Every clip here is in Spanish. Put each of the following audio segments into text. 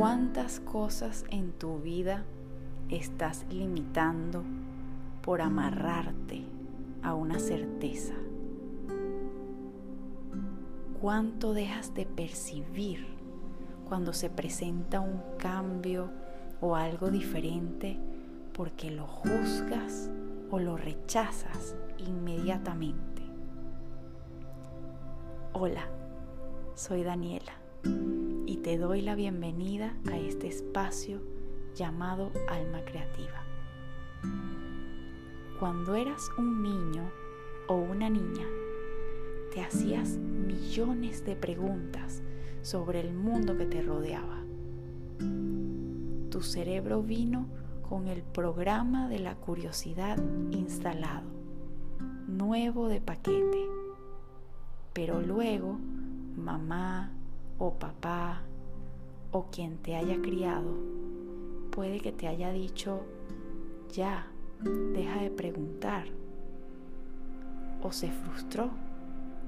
¿Cuántas cosas en tu vida estás limitando por amarrarte a una certeza? ¿Cuánto dejas de percibir cuando se presenta un cambio o algo diferente porque lo juzgas o lo rechazas inmediatamente? Hola, soy Daniela y te doy la bienvenida a este espacio llamado Alma Creativa. Cuando eras un niño o una niña, te hacías millones de preguntas sobre el mundo que te rodeaba. Tu cerebro vino con el programa de la curiosidad instalado, nuevo de paquete. Pero luego, mamá o papá o quien te haya criado puede que te haya dicho, ya, deja de preguntar. O se frustró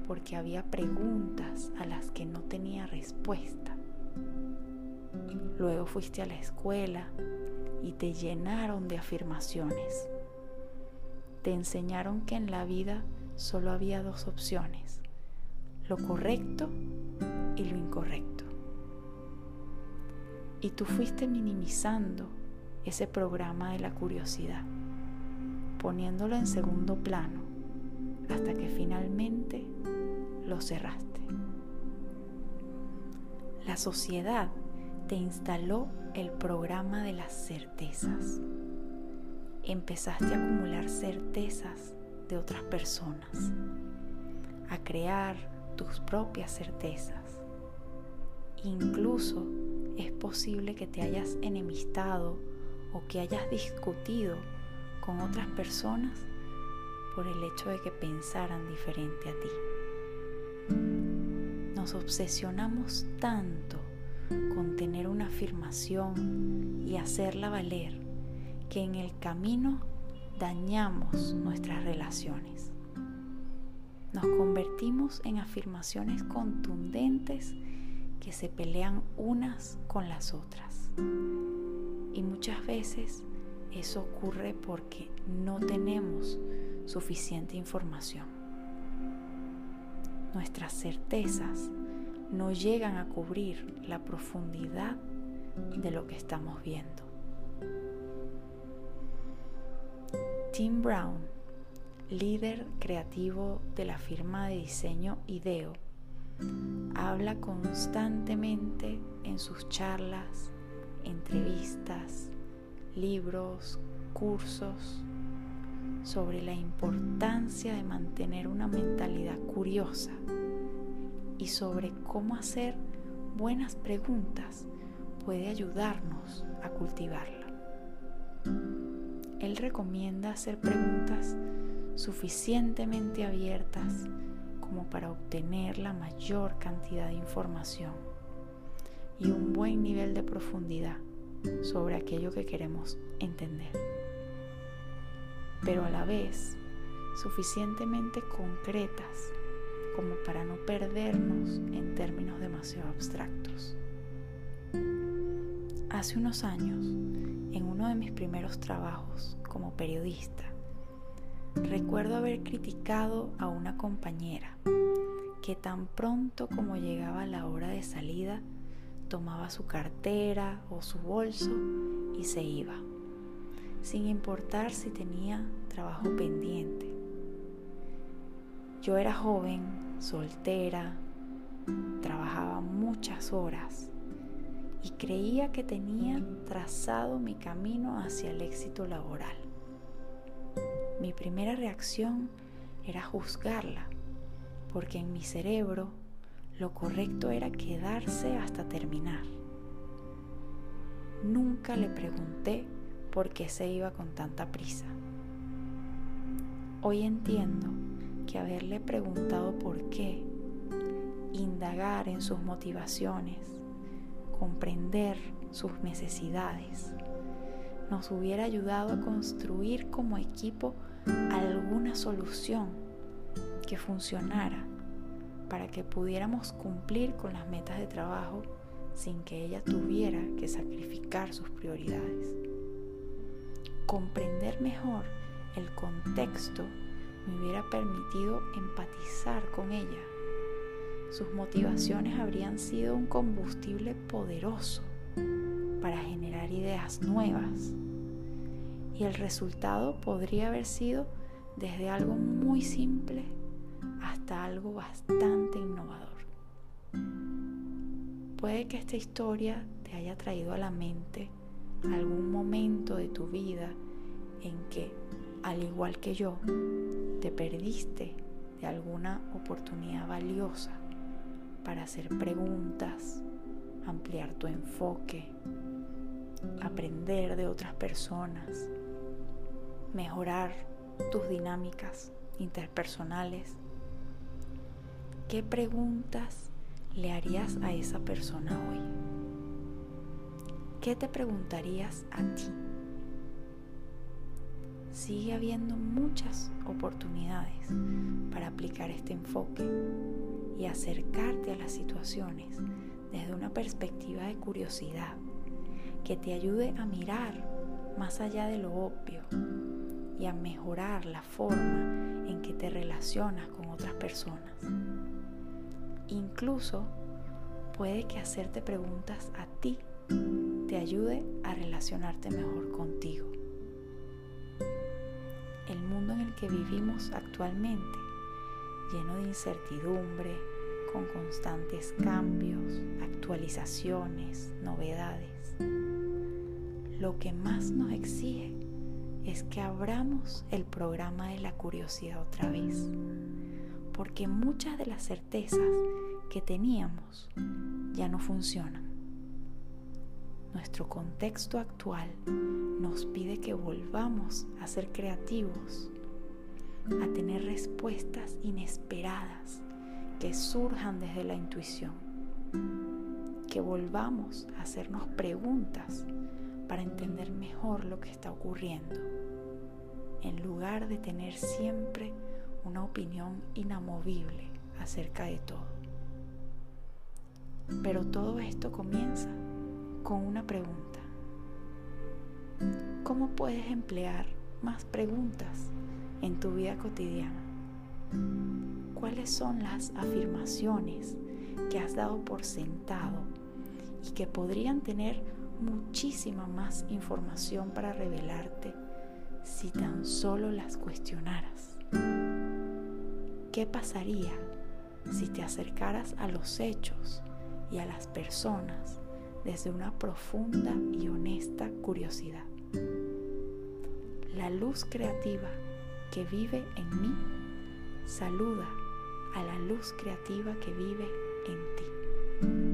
porque había preguntas a las que no tenía respuesta. Luego fuiste a la escuela y te llenaron de afirmaciones. Te enseñaron que en la vida solo había dos opciones, lo correcto y lo incorrecto. Y tú fuiste minimizando ese programa de la curiosidad, poniéndolo en segundo plano, hasta que finalmente lo cerraste. La sociedad te instaló el programa de las certezas. Empezaste a acumular certezas de otras personas, a crear tus propias certezas. Incluso es posible que te hayas enemistado o que hayas discutido con otras personas por el hecho de que pensaran diferente a ti. Nos obsesionamos tanto con tener una afirmación y hacerla valer que en el camino dañamos nuestras relaciones. Nos convertimos en afirmaciones contundentes que se pelean unas con las otras. Y muchas veces eso ocurre porque no tenemos suficiente información. Nuestras certezas no llegan a cubrir la profundidad de lo que estamos viendo. Tim Brown, líder creativo de la firma de diseño IDEO, habla constantemente en sus charlas, entrevistas, libros, cursos sobre la importancia de mantener una mentalidad curiosa y sobre cómo hacer buenas preguntas puede ayudarnos a cultivarla. Él recomienda hacer preguntas suficientemente abiertas como para obtener la mayor cantidad de información y un buen nivel de profundidad sobre aquello que queremos entender. Pero a la vez suficientemente concretas como para no perdernos en términos demasiado abstractos. Hace unos años, en uno de mis primeros trabajos como periodista, recuerdo haber criticado a una compañera que tan pronto como llegaba la hora de salida, tomaba su cartera o su bolso y se iba, sin importar si tenía trabajo pendiente. Yo era joven soltera, trabajaba muchas horas y creía que tenía trazado mi camino hacia el éxito laboral. Mi primera reacción era juzgarla, porque en mi cerebro lo correcto era quedarse hasta terminar. Nunca le pregunté por qué se iba con tanta prisa. Hoy entiendo que haberle preguntado por qué, indagar en sus motivaciones, comprender sus necesidades, nos hubiera ayudado a construir como equipo alguna solución que funcionara para que pudiéramos cumplir con las metas de trabajo sin que ella tuviera que sacrificar sus prioridades. Comprender mejor el contexto me hubiera permitido empatizar con ella. Sus motivaciones habrían sido un combustible poderoso para generar ideas nuevas. Y el resultado podría haber sido desde algo muy simple hasta algo bastante innovador. Puede que esta historia te haya traído a la mente algún momento de tu vida en que, al igual que yo, te perdiste de alguna oportunidad valiosa para hacer preguntas, ampliar tu enfoque, aprender de otras personas, mejorar tus dinámicas interpersonales. ¿Qué preguntas le harías a esa persona hoy? ¿Qué te preguntarías a ti? Sigue habiendo muchas oportunidades para aplicar este enfoque y acercarte a las situaciones desde una perspectiva de curiosidad que te ayude a mirar más allá de lo obvio y a mejorar la forma en que te relacionas con otras personas. Incluso puede que hacerte preguntas a ti te ayude a relacionarte mejor contigo. El mundo en el que vivimos actualmente, lleno de incertidumbre, con constantes cambios, actualizaciones, novedades, lo que más nos exige es que abramos el programa de la curiosidad otra vez, porque muchas de las certezas que teníamos ya no funcionan. Nuestro contexto actual nos pide que volvamos a ser creativos, a tener respuestas inesperadas que surjan desde la intuición, que volvamos a hacernos preguntas para entender mejor lo que está ocurriendo, en lugar de tener siempre una opinión inamovible acerca de todo. Pero todo esto comienza con una pregunta. ¿Cómo puedes emplear más preguntas en tu vida cotidiana? ¿Cuáles son las afirmaciones que has dado por sentado y que podrían tener muchísima más información para revelarte si tan solo las cuestionaras. ¿Qué pasaría si te acercaras a los hechos y a las personas desde una profunda y honesta curiosidad? La luz creativa que vive en mí saluda a la luz creativa que vive en ti.